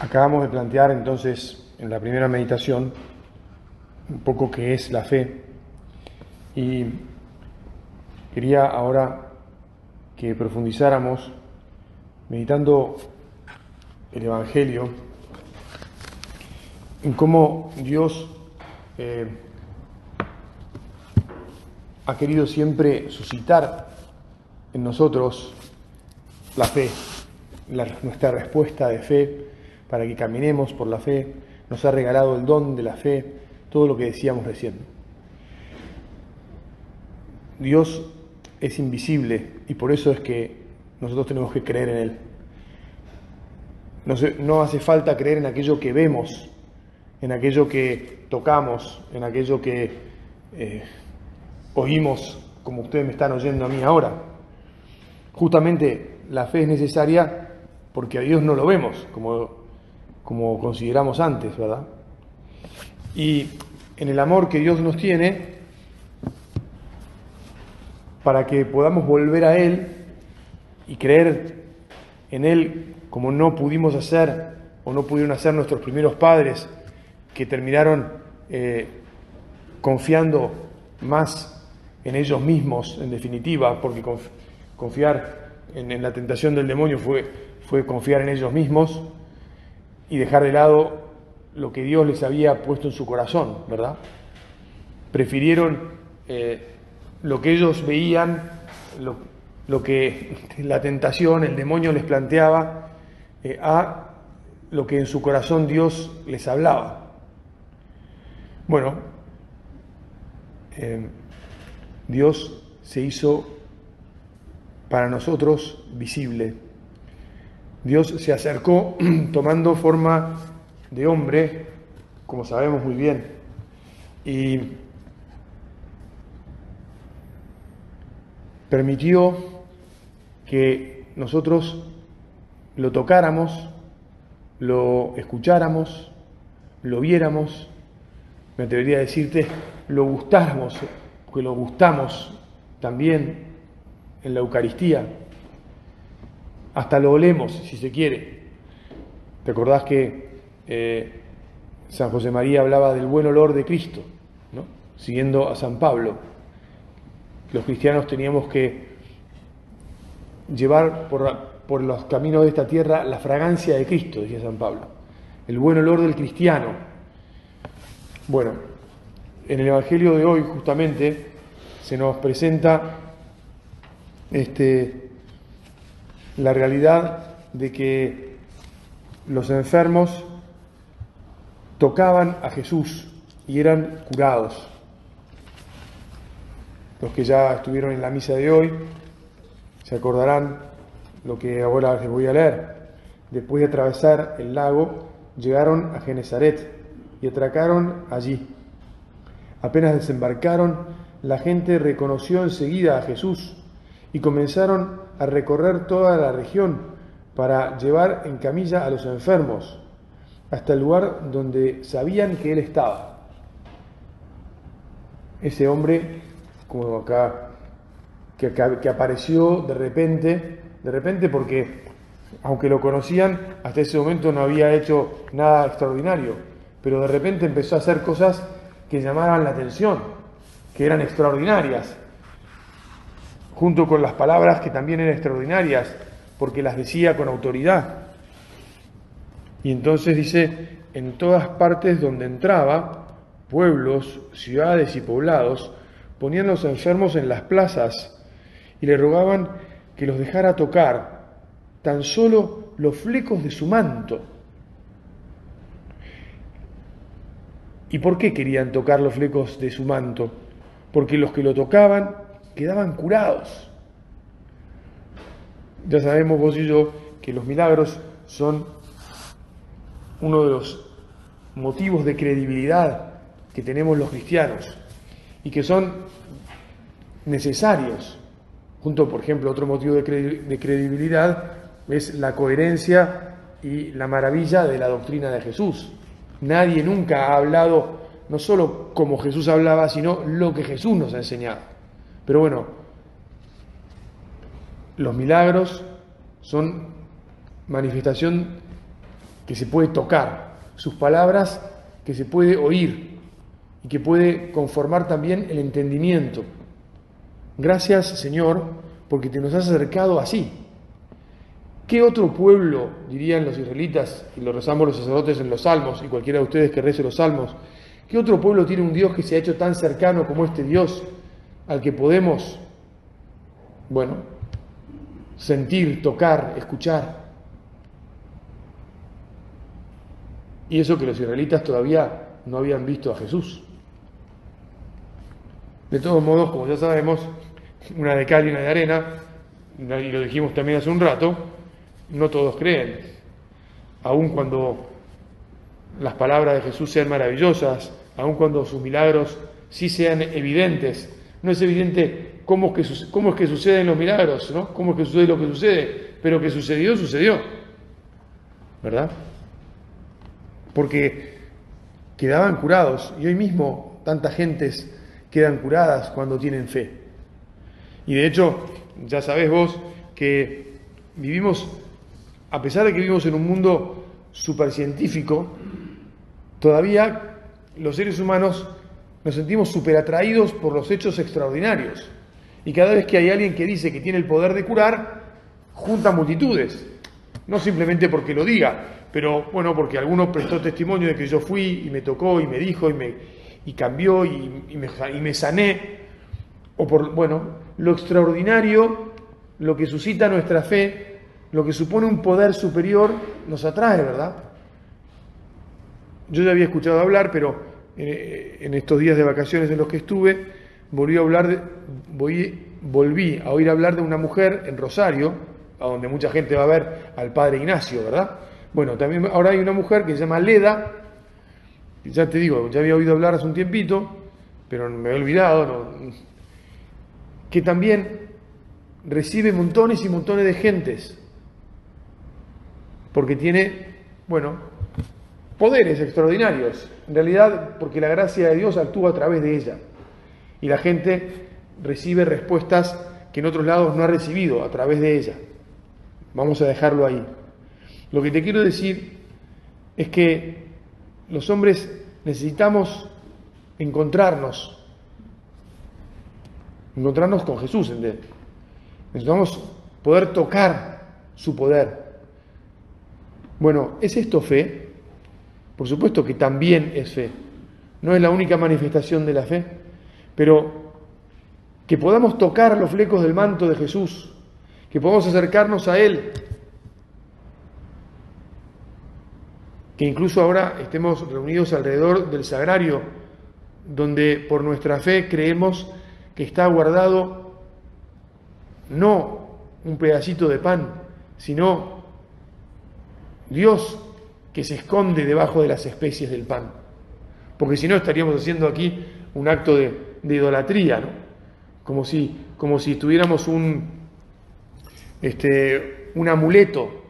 Acabamos de plantear entonces en la primera meditación un poco qué es la fe. Y quería ahora que profundizáramos meditando el Evangelio en cómo Dios eh, ha querido siempre suscitar en nosotros la fe, nuestra respuesta de fe para que caminemos por la fe, nos ha regalado el don de la fe, todo lo que decíamos recién. Dios es invisible y por eso es que nosotros tenemos que creer en Él. No, hace falta creer en aquello que vemos, en aquello que tocamos, en aquello que eh, oímos, como ustedes me están oyendo a mí ahora. Justamente la fe es necesaria porque a Dios no lo vemos, como como consideramos antes, ¿verdad? Y en el amor que Dios nos tiene, para que podamos volver a Él y creer en Él como no pudimos hacer o no pudieron hacer nuestros primeros padres, que terminaron eh, confiando más en ellos mismos, en definitiva, porque confiar en, la tentación del demonio fue, fue confiar en ellos mismos, y dejar de lado lo que Dios les había puesto en su corazón, ¿verdad? Prefirieron eh, lo que ellos veían, lo, que la tentación, el demonio les planteaba, eh, a lo que en su corazón Dios les hablaba. Bueno, eh, Dios se hizo para nosotros visible Dios se acercó tomando forma de hombre, como sabemos muy bien, y permitió que nosotros lo tocáramos, lo escucháramos, lo viéramos, me atrevería a decirte, lo gustáramos, que lo gustamos también en la Eucaristía hasta lo olemos, si se quiere. ¿Te acordás que eh, San José María hablaba del buen olor de Cristo, ¿no? siguiendo a San Pablo? Los cristianos teníamos que llevar por, por los caminos de esta tierra la fragancia de Cristo, decía San Pablo, el buen olor del cristiano. Bueno, en el Evangelio de hoy justamente se nos presenta este, la realidad de que los enfermos tocaban a Jesús y eran curados. Los que ya estuvieron en la misa de hoy se acordarán lo que ahora les voy a leer. Después de atravesar el lago, llegaron a Genezaret y atracaron allí. Apenas desembarcaron, la gente reconoció enseguida a Jesús y comenzaron a recorrer toda la región para llevar en camilla a los enfermos hasta el lugar donde sabían que él estaba. Ese hombre, como acá, que, apareció de repente, de repente porque, aunque lo conocían, hasta ese momento no había hecho nada extraordinario, pero de repente empezó a hacer cosas que llamaban la atención, que eran extraordinarias junto con las palabras que también eran extraordinarias, porque las decía con autoridad. Y entonces dice, en todas partes donde entraba, pueblos, ciudades y poblados, ponían los enfermos en las plazas y le rogaban que los dejara tocar tan solo los flecos de su manto. ¿Y por qué querían tocar los flecos de su manto? Porque los que lo tocaban quedaban curados. Ya sabemos vos y yo que los milagros son uno de los motivos de credibilidad que tenemos los cristianos y que son necesarios. Junto, por ejemplo, otro motivo de, credibilidad es la coherencia y la maravilla de la doctrina de Jesús. Nadie nunca ha hablado no solo como Jesús hablaba, sino lo que Jesús nos ha enseñado. Pero bueno, los milagros son manifestación que se puede tocar, sus palabras que se puede oír y que puede conformar también el entendimiento. Gracias Señor, porque te nos has acercado así. ¿Qué otro pueblo, dirían los israelitas, y lo rezamos los sacerdotes en los salmos, y cualquiera de ustedes que rece los salmos, qué otro pueblo tiene un Dios que se ha hecho tan cercano como este Dios al que podemos, bueno, sentir, tocar, escuchar? Y eso que los israelitas todavía no habían visto a Jesús. De todos modos, como ya sabemos, una de cal y una de arena, y lo dijimos también hace un rato, no todos creen. Aun cuando las palabras de Jesús sean maravillosas, aun cuando sus milagros sí sean evidentes, no es evidente cómo es que, cómo es suceden los milagros, ¿no? cómo es que sucede lo que sucede, pero que sucedió, sucedió. ¿Verdad? Porque quedaban curados y hoy mismo tanta gentes quedan curadas cuando tienen fe. Y de hecho, ya sabés vos que vivimos, a pesar de que vivimos en un mundo supercientífico, todavía los seres humanos nos sentimos superatraídos por los hechos extraordinarios. Y cada vez que hay alguien que dice que tiene el poder de curar, junta multitudes. No simplemente porque lo diga, pero bueno, porque alguno prestó testimonio de que yo fui y me tocó y me dijo y me, y cambió y, me, sané, o por, bueno, lo extraordinario, lo que suscita nuestra fe, lo que supone un poder superior, nos atrae, ¿verdad? Yo ya había escuchado hablar, pero en estos días de vacaciones en los que estuve, volví a hablar de, volví a oír hablar de una mujer en Rosario, a donde mucha gente va a ver al padre Ignacio, ¿verdad? Bueno, también ahora hay una mujer que se llama Leda, ya te digo, ya había oído hablar hace un tiempito, pero me he olvidado, que también recibe montones y montones de gentes, porque tiene, bueno, poderes extraordinarios, en realidad porque la gracia de Dios actúa a través de ella, y la gente recibe respuestas que en otros lados no ha recibido a través de ella. Vamos a dejarlo ahí. Lo que te quiero decir es que los hombres necesitamos encontrarnos, encontrarnos con Jesús, en necesitamos poder tocar su poder. Bueno, ¿es esto fe? Por supuesto que también es fe. No es la única manifestación de la fe, pero que podamos tocar los flecos del manto de Jesús, que podamos acercarnos a Él, que incluso ahora estemos reunidos alrededor del sagrario, donde por nuestra fe creemos que está guardado no un pedacito de pan, sino Dios que se esconde debajo de las especies del pan. Porque si no estaríamos haciendo aquí un acto de, idolatría, ¿no? como, si, como si tuviéramos un, este, un amuleto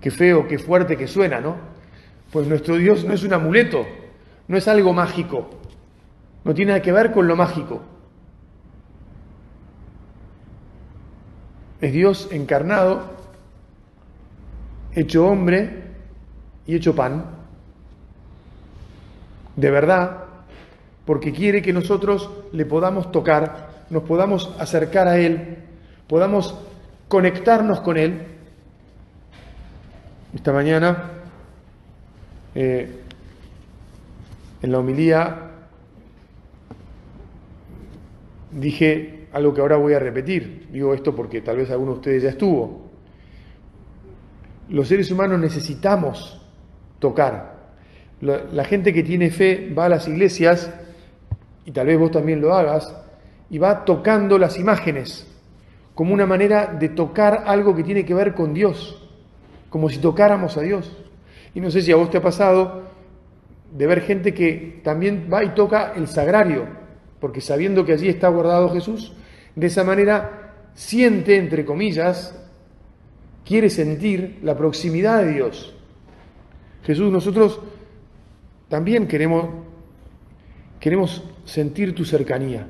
Qué feo, qué fuerte que suena, ¿no? Pues nuestro Dios no es un amuleto, no es algo mágico, no tiene nada que ver con lo mágico. Es Dios encarnado, hecho hombre y hecho pan, de verdad, porque quiere que nosotros le podamos tocar, nos podamos acercar a Él, podamos conectarnos con Él esta mañana, eh, en la homilía, dije algo que ahora voy a repetir. Digo esto porque tal vez alguno de ustedes ya estuvo los seres humanos necesitamos tocar. La, gente que tiene fe va a las iglesias, y tal vez vos también lo hagas, y va tocando las imágenes como una manera de tocar algo que tiene que ver con Dios, como si tocáramos a Dios. Y no sé si a vos te ha pasado de ver gente que también va y toca el sagrario, porque sabiendo que allí está guardado Jesús, de esa manera siente, entre comillas, quiere sentir la proximidad de Dios. Jesús, nosotros también queremos, queremos sentir tu cercanía.